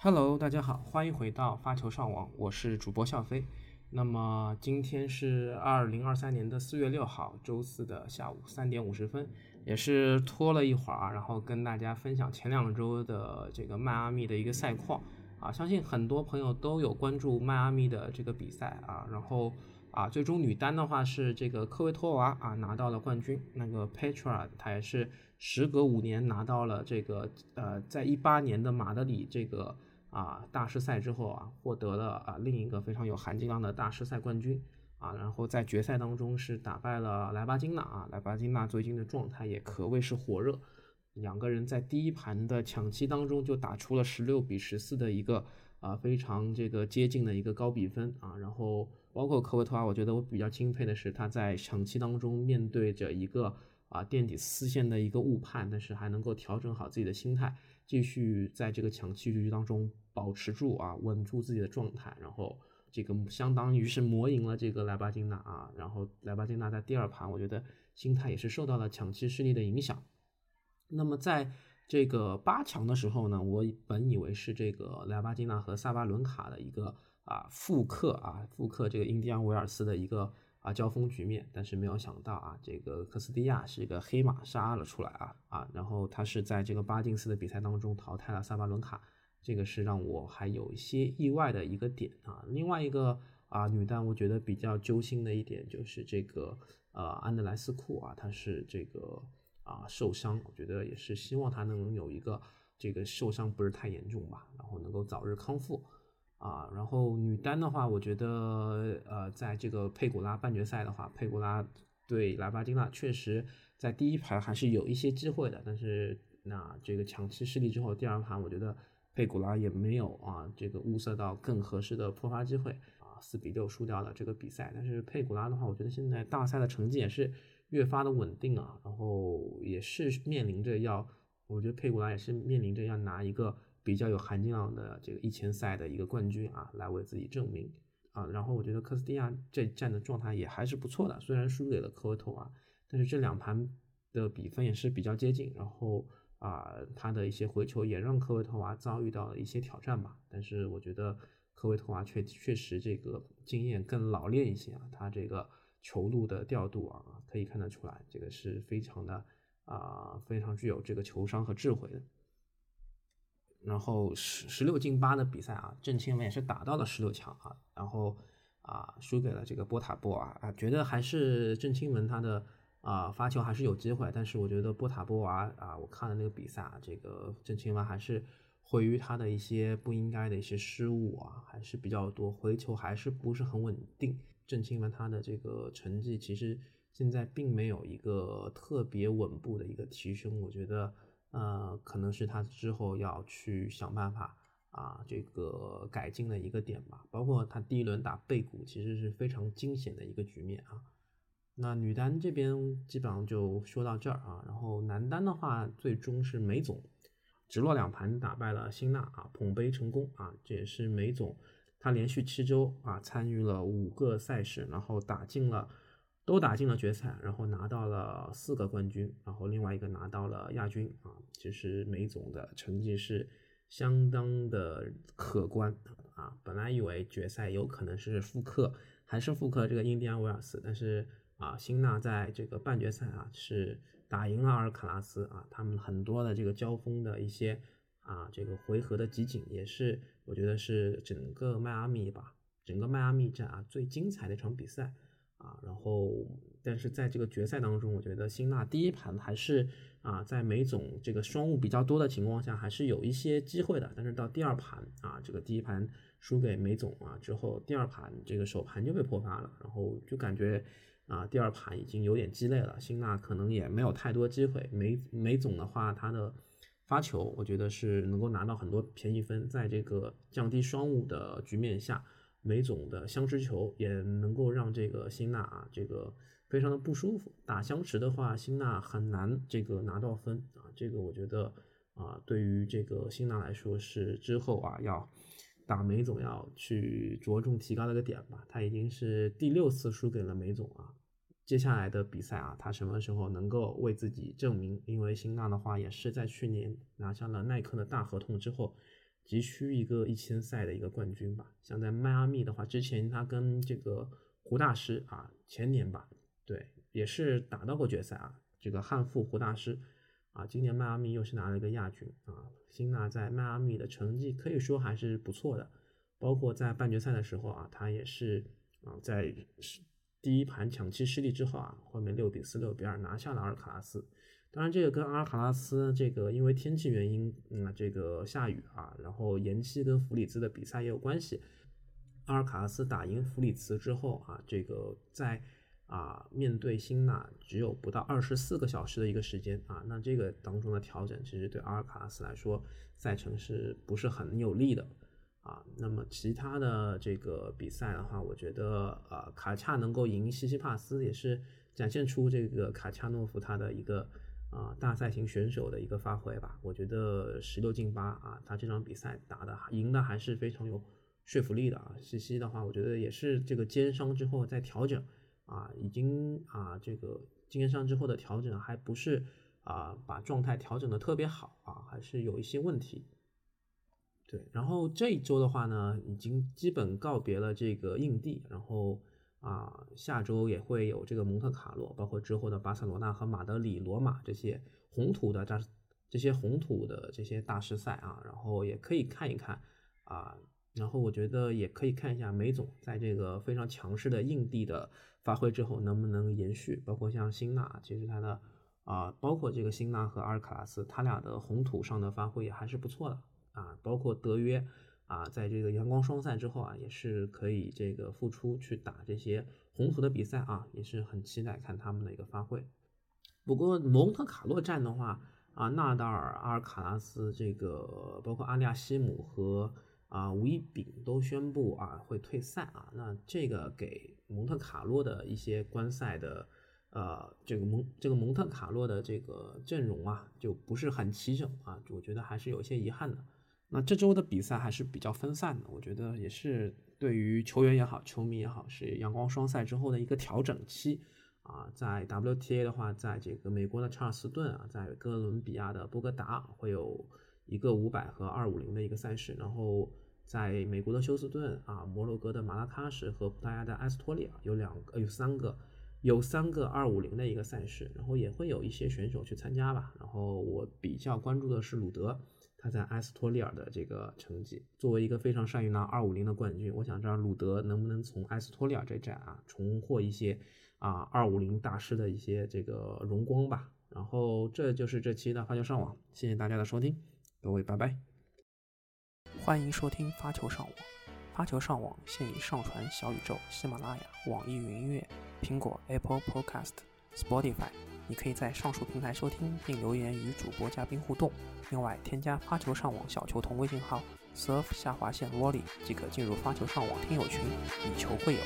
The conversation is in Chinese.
Hello，大家好，欢迎回到发球上网，我是主播笑飞。那么今天是二零二三年的四月六号，周四的下午三点五十分，也是拖了一会儿啊，然后跟大家分享前两周的这个迈阿密的一个赛况啊，相信很多朋友都有关注迈阿密的这个比赛啊，然后啊，最终女单的话是这个科维托娃啊拿到了冠军，那个 Petra 她也是时隔五年拿到了这个呃，在一八年的马德里这个。啊，大师赛之后啊，获得了啊另一个非常有含金量的大师赛冠军啊，然后在决赛当中是打败了莱巴金娜啊，莱巴金娜最近的状态也可谓是火热，两个人在第一盘的抢七当中就打出了十六比十四的一个啊非常这个接近的一个高比分啊，然后包括科维托娃，我觉得我比较钦佩的是他在抢七当中面对着一个啊垫底丝线的一个误判，但是还能够调整好自己的心态。继续在这个抢七局当中保持住啊，稳住自己的状态，然后这个相当于是磨赢了这个莱巴金娜啊，然后莱巴金娜在第二盘，我觉得心态也是受到了抢七失利的影响。那么在这个八强的时候呢，我本以为是这个莱巴金娜和萨巴伦卡的一个啊复刻啊复刻这个印第安维尔斯的一个。啊，交锋局面，但是没有想到啊，这个科斯蒂亚是一个黑马杀了出来啊啊，然后他是在这个巴金斯的比赛当中淘汰了萨巴伦卡，这个是让我还有一些意外的一个点啊。另外一个啊，女单我觉得比较揪心的一点就是这个呃安德莱斯库啊，他是这个啊受伤，我觉得也是希望他能有一个这个受伤不是太严重吧，然后能够早日康复。啊，然后女单的话，我觉得，呃，在这个佩古拉半决赛的话，佩古拉对莱巴金娜确实在第一盘还是有一些机会的，但是那这个抢七失利之后，第二盘我觉得佩古拉也没有啊，这个物色到更合适的破发机会啊，四比六输掉了这个比赛。但是佩古拉的话，我觉得现在大赛的成绩也是越发的稳定啊，然后也是面临着要，我觉得佩古拉也是面临着要拿一个。比较有含金量的这个一千赛的一个冠军啊，来为自己证明啊。然后我觉得科斯蒂亚这站的状态也还是不错的，虽然输给了科维托娃，但是这两盘的比分也是比较接近。然后啊，他的一些回球也让科维托娃遭遇到了一些挑战吧。但是我觉得科维托娃确确实这个经验更老练一些啊，他这个球路的调度啊，可以看得出来，这个是非常的啊，非常具有这个球商和智慧的。然后十十六进八的比赛啊，郑钦文也是打到了十六强啊，然后啊输给了这个波塔波娃啊，觉得还是郑钦文他的啊发球还是有机会，但是我觉得波塔波娃啊，我看了那个比赛啊，这个郑钦文还是毁于他的一些不应该的一些失误啊，还是比较多，回球还是不是很稳定。郑钦文他的这个成绩其实现在并没有一个特别稳步的一个提升，我觉得。呃，可能是他之后要去想办法啊，这个改进的一个点吧。包括他第一轮打贝谷，其实是非常惊险的一个局面啊。那女单这边基本上就说到这儿啊。然后男单的话，最终是梅总直落两盘打败了辛纳啊，捧杯成功啊。这也是梅总他连续七周啊参与了五个赛事，然后打进了。都打进了决赛，然后拿到了四个冠军，然后另外一个拿到了亚军啊。其实梅总的成绩是相当的可观啊。本来以为决赛有可能是复刻，还是复刻这个印第安维尔斯，但是啊，辛纳在这个半决赛啊是打赢了阿尔卡拉斯啊。他们很多的这个交锋的一些啊这个回合的集锦，也是我觉得是整个迈阿密吧，整个迈阿密站啊最精彩的一场比赛。啊，然后，但是在这个决赛当中，我觉得辛纳第一盘还是啊，在梅总这个双误比较多的情况下，还是有一些机会的。但是到第二盘啊，这个第一盘输给梅总啊之后，第二盘这个首盘就被破发了，然后就感觉啊，第二盘已经有点鸡肋了，辛纳可能也没有太多机会。梅梅总的话，他的发球，我觉得是能够拿到很多便宜分，在这个降低双误的局面下。梅总的相持球也能够让这个辛纳啊，这个非常的不舒服。打相持的话，辛纳很难这个拿到分啊。这个我觉得啊，对于这个辛纳来说是之后啊要打梅总要去着重提高的一个点吧。他已经是第六次输给了梅总啊。接下来的比赛啊，他什么时候能够为自己证明？因为辛纳的话也是在去年拿下了耐克的大合同之后。急需一个一千赛的一个冠军吧。像在迈阿密的话，之前他跟这个胡大师啊，前年吧，对，也是打到过决赛啊。这个汉服胡大师啊，今年迈阿密又是拿了一个亚军啊。辛纳在迈阿密的成绩可以说还是不错的，包括在半决赛的时候啊，他也是啊在第一盘抢七失利之后啊，后面六比四、六比二拿下了阿尔卡拉斯。当然，这个跟阿尔卡拉斯这个因为天气原因，嗯，这个下雨啊，然后延期跟弗里兹的比赛也有关系。阿尔卡拉斯打赢弗里茨之后啊，这个在啊面对辛纳只有不到二十四个小时的一个时间啊，那这个当中的调整其实对阿尔卡拉斯来说赛程是不是很有利的啊？那么其他的这个比赛的话，我觉得呃卡恰能够赢西西帕斯也是展现出这个卡恰诺夫他的一个。啊，大赛型选手的一个发挥吧，我觉得十六进八啊，他这场比赛打的赢的还是非常有说服力的啊。西西的话，我觉得也是这个肩伤之后在调整啊，已经啊这个肩伤之后的调整还不是啊把状态调整的特别好啊，还是有一些问题。对，然后这一周的话呢，已经基本告别了这个硬地，然后。啊，下周也会有这个蒙特卡洛，包括之后的巴塞罗那和马德里、罗马这些红土的这这些红土的这些大师赛啊，然后也可以看一看啊，然后我觉得也可以看一下梅总在这个非常强势的硬地的发挥之后能不能延续，包括像辛纳，其实他的啊，包括这个辛纳和阿尔卡拉斯，他俩的红土上的发挥也还是不错的啊，包括德约。啊，在这个阳光双赛之后啊，也是可以这个复出去打这些红土的比赛啊，也是很期待看他们的一个发挥。不过蒙特卡洛站的话啊，纳达尔、阿尔卡拉斯这个包括阿利亚西姆和啊吴一丙都宣布啊会退赛啊，那这个给蒙特卡洛的一些观赛的呃这个蒙这个蒙特卡洛的这个阵容啊就不是很齐整啊，我觉得还是有些遗憾的。那这周的比赛还是比较分散的，我觉得也是对于球员也好，球迷也好，是阳光双赛之后的一个调整期啊。在 WTA 的话，在这个美国的查尔斯顿啊，在哥伦比亚的波哥达会有一个五百和二五零的一个赛事，然后在美国的休斯顿啊，摩洛哥的马拉喀什和葡萄牙的埃斯托利亚有两个，有三个，有三个二五零的一个赛事，然后也会有一些选手去参加吧。然后我比较关注的是鲁德。他在埃斯托利尔的这个成绩，作为一个非常善于拿二五零的冠军，我想知道鲁德能不能从埃斯托利尔这站啊重获一些啊二五零大师的一些这个荣光吧。然后这就是这期的发球上网，谢谢大家的收听，各位拜拜。欢迎收听发球上网，发球上网现已上传小宇宙、喜马拉雅、网易云音乐、苹果 Apple Podcast、Spotify。你可以在上述平台收听并留言与主播嘉宾互动。另外，添加发球上网小球童微信号 surf 下划线 volley 即可进入发球上网听友群，以球会友。